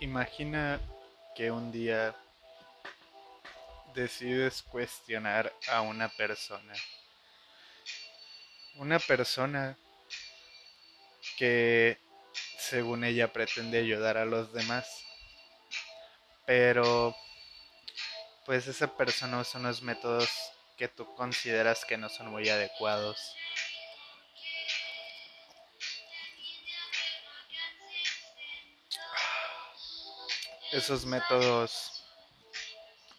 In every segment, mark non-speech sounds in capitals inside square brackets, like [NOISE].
Imagina que un día decides cuestionar a una persona. Una persona que según ella pretende ayudar a los demás. Pero pues esa persona usa unos métodos que tú consideras que no son muy adecuados. Esos métodos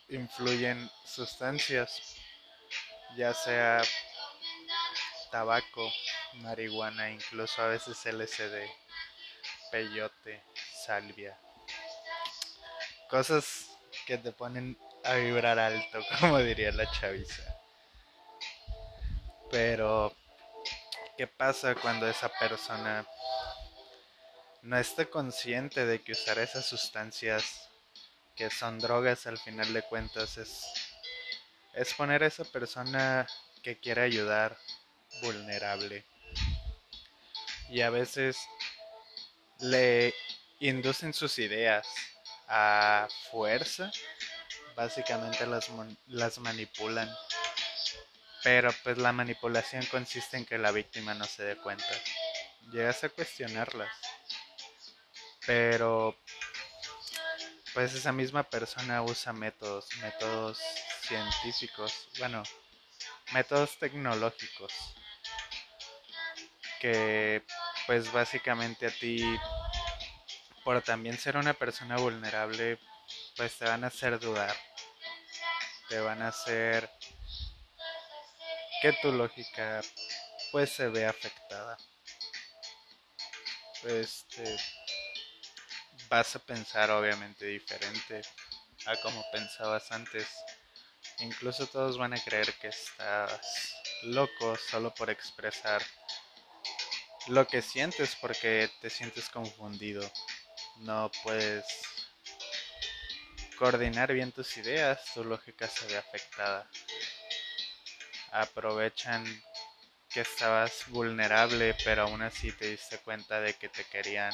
influyen sustancias, ya sea tabaco, marihuana, incluso a veces LSD, peyote, salvia. Cosas que te ponen a vibrar alto, [LAUGHS] como diría la chaviza. Pero, ¿qué pasa cuando esa persona no esté consciente de que usar esas sustancias que son drogas al final de cuentas es, es poner a esa persona que quiere ayudar vulnerable. Y a veces le inducen sus ideas a fuerza, básicamente las, las manipulan. Pero pues la manipulación consiste en que la víctima no se dé cuenta. Llegas a cuestionarlas pero pues esa misma persona usa métodos, métodos científicos, bueno, métodos tecnológicos que pues básicamente a ti por también ser una persona vulnerable pues te van a hacer dudar te van a hacer que tu lógica pues se vea afectada. Este vas a pensar obviamente diferente a como pensabas antes. Incluso todos van a creer que estás loco solo por expresar lo que sientes porque te sientes confundido. No puedes coordinar bien tus ideas, tu lógica se ve afectada. Aprovechan que estabas vulnerable, pero aún así te diste cuenta de que te querían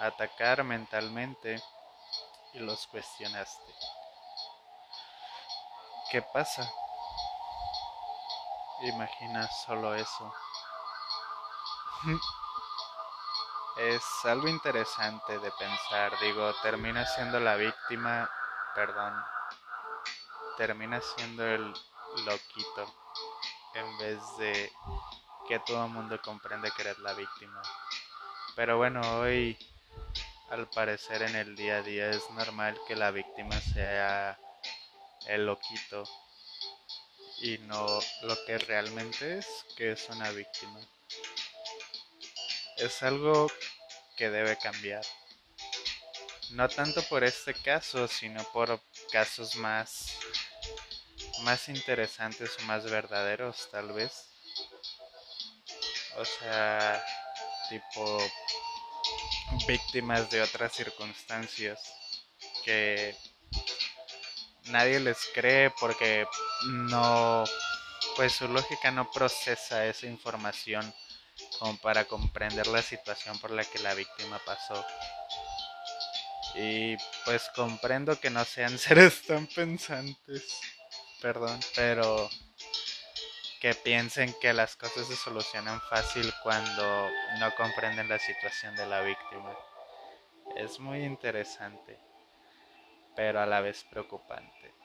atacar mentalmente y los cuestionaste. ¿Qué pasa? Imagina solo eso. [LAUGHS] es algo interesante de pensar, digo, termina siendo la víctima, perdón, termina siendo el loquito en vez de que todo el mundo comprende que eres la víctima. Pero bueno, hoy al parecer en el día a día es normal que la víctima sea el loquito y no lo que realmente es, que es una víctima. Es algo que debe cambiar. No tanto por este caso, sino por casos más más interesantes o más verdaderos, tal vez. O sea, tipo víctimas de otras circunstancias que nadie les cree porque no, pues su lógica no procesa esa información como para comprender la situación por la que la víctima pasó. Y pues comprendo que no sean [LAUGHS] seres tan pensantes, perdón, pero que piensen que las cosas se solucionan fácil cuando no comprenden la situación de la víctima. Es muy interesante, pero a la vez preocupante.